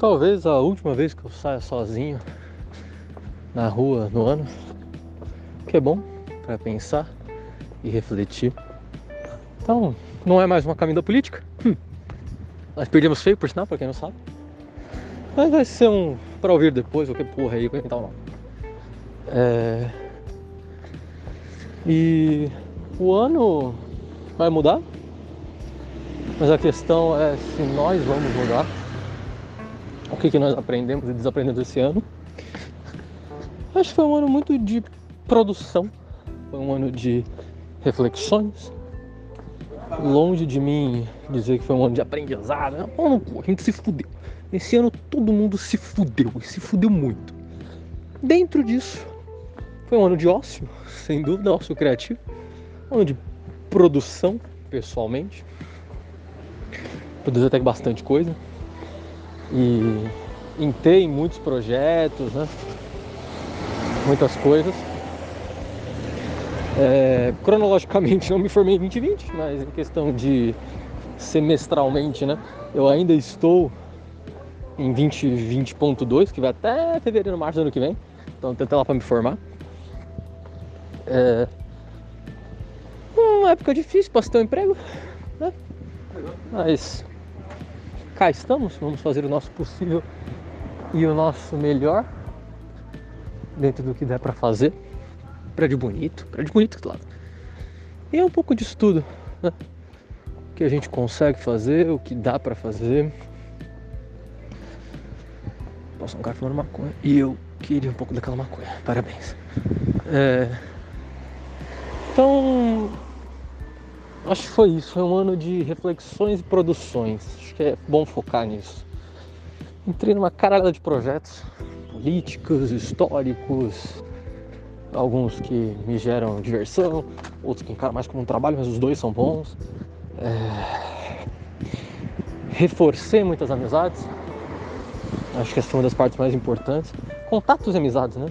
Talvez a última vez que eu saia sozinho na rua no ano, que é bom para pensar e refletir. Então, não é mais uma caminho da política. Hum. Nós perdemos feio, por sinal, pra quem não sabe. Mas vai ser um pra ouvir depois, qualquer porra aí, qualquer tal não. É... E o ano vai mudar, mas a questão é se nós vamos mudar. O que, que nós aprendemos e desaprendemos esse ano. Acho que foi um ano muito de produção, foi um ano de reflexões, longe de mim dizer que foi um ano de aprendizado. Não, a gente se fudeu. Esse ano todo mundo se fudeu e se fudeu muito. Dentro disso, foi um ano de ócio, sem dúvida, ócio criativo. Um ano de produção, pessoalmente. Produzi até bastante coisa. E entrei em muitos projetos, né? Muitas coisas. É, cronologicamente não me formei em 2020, mas em questão de semestralmente, né? Eu ainda estou em 2020.2, que vai até fevereiro, março do ano que vem. Então tentando lá para me formar. É uma época difícil para ter um emprego, né? Mas cá estamos, vamos fazer o nosso possível e o nosso melhor dentro do que der para fazer prédio bonito, prédio bonito, claro. E é um pouco disso tudo, né? O que a gente consegue fazer, o que dá para fazer. Posso um cara fumando maconha. E eu queria um pouco daquela maconha. Parabéns. É... Então, acho que foi isso. Foi um ano de reflexões e produções. Acho que é bom focar nisso. Entrei numa caralhada de projetos políticos, históricos, alguns que me geram diversão, outros que encaram mais como um trabalho, mas os dois são bons. É... Reforcei muitas amizades, acho que essa foi uma das partes mais importantes. Contatos e amizades, né?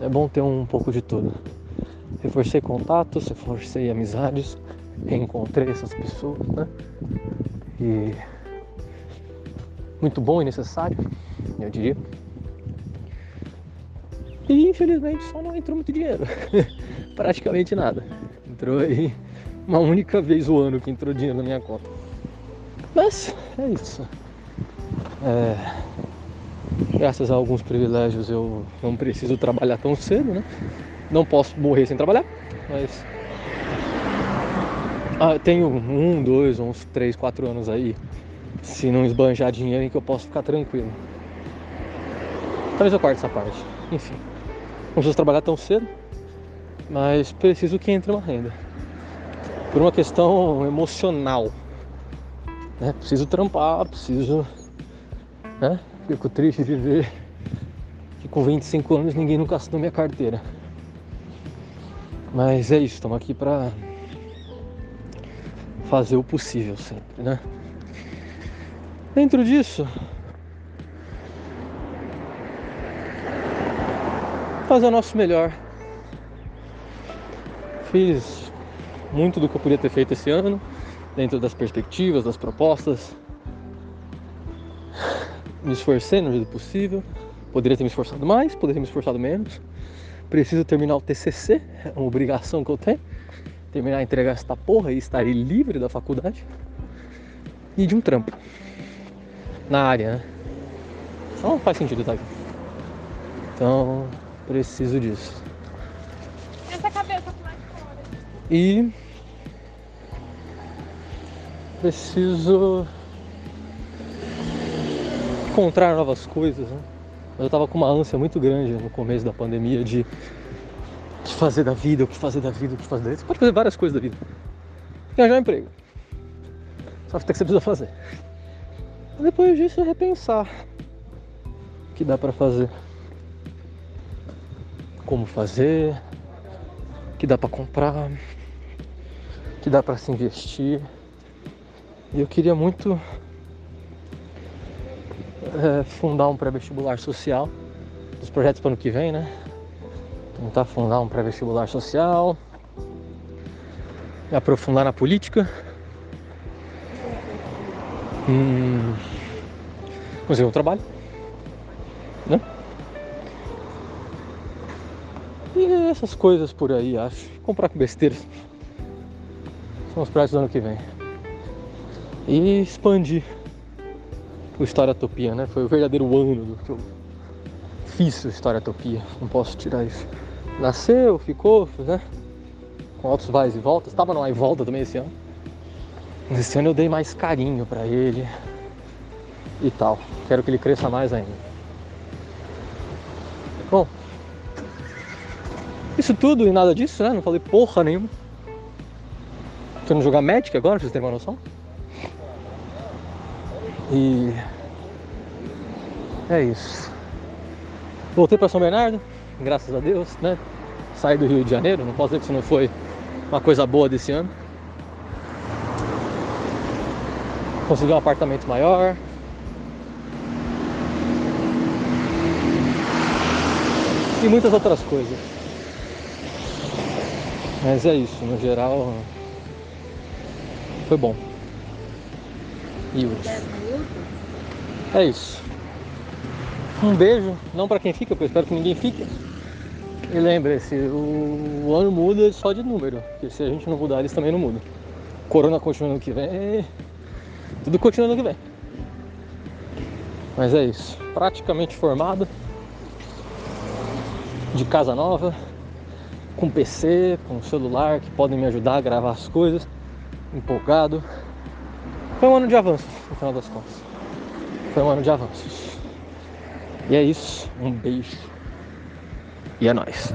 É bom ter um pouco de tudo. Reforcei contatos, reforcei amizades, reencontrei essas pessoas, né? E muito bom e necessário, eu diria. E infelizmente só não entrou muito dinheiro. Praticamente nada. Entrou aí uma única vez o ano que entrou dinheiro na minha conta. Mas é isso. É... Graças a alguns privilégios eu não preciso trabalhar tão cedo, né? Não posso morrer sem trabalhar, mas ah, tenho um, dois, uns três, quatro anos aí, se não esbanjar dinheiro, em que eu posso ficar tranquilo. Talvez eu corte essa parte. Enfim. Não preciso trabalhar tão cedo, mas preciso que entre uma renda. Por uma questão emocional. Né? Preciso trampar, preciso. Né? Fico triste de ver que com 25 anos ninguém nunca assinou minha carteira. Mas é isso, estamos aqui para fazer o possível sempre, né? Dentro disso, fazer o nosso melhor. Fiz muito do que eu podia ter feito esse ano, dentro das perspectivas, das propostas. Me esforcei no jeito possível. Poderia ter me esforçado mais, poderia ter me esforçado menos. Preciso terminar o TCC, é uma obrigação que eu tenho. Terminar entregar esta porra e estarei livre da faculdade. E de um trampo. Na área, né? Não faz sentido estar aqui. Então, Preciso disso. Essa cabeça lá de fora. E preciso encontrar novas coisas, né? Eu tava com uma ânsia muito grande no começo da pandemia de o que fazer da vida, o que fazer da vida, o que fazer da vida. Você pode fazer várias coisas da vida. E arranjar um emprego. Só que você precisa fazer. Depois disso, repensar o que dá para fazer como fazer, que dá para comprar, que dá para se investir. E eu queria muito é, fundar um pré-vestibular social dos projetos para o ano que vem, né? Tentar fundar um pré-vestibular social, me aprofundar na política. Hum, conseguir um trabalho, né? E essas coisas por aí, acho. Comprar com besteiras. São os pratos do ano que vem. E expandir o História Topia, né? Foi o verdadeiro ano do que eu fiz o História Topia. Não posso tirar isso. Nasceu, ficou, né? Com altos vais e voltas. Tava numa e volta também esse ano. Esse ano eu dei mais carinho pra ele e tal. Quero que ele cresça mais ainda. Bom, isso tudo e nada disso, né? Não falei porra nenhuma. Tô indo jogar Magic agora, pra vocês terem uma noção. E é isso. Voltei para São Bernardo, graças a Deus, né? Saí do Rio de Janeiro, não posso dizer que isso não foi uma coisa boa desse ano. Consegui um apartamento maior. E muitas outras coisas. Mas é isso, no geral foi bom. E útil. É isso. Um beijo, não para quem fica, porque eu espero que ninguém fique. E lembre-se, o, o, ano muda só de número, porque se a gente não mudar, eles também não mudam. Corona continua no que vem, tudo continua no que vem. Mas é isso, praticamente formado, de casa nova, com PC, com celular que podem me ajudar a gravar as coisas, empolgado. Foi um ano de avanço, no final das contas. Foi um ano de avanços. E é isso, um beijo. E é nóis.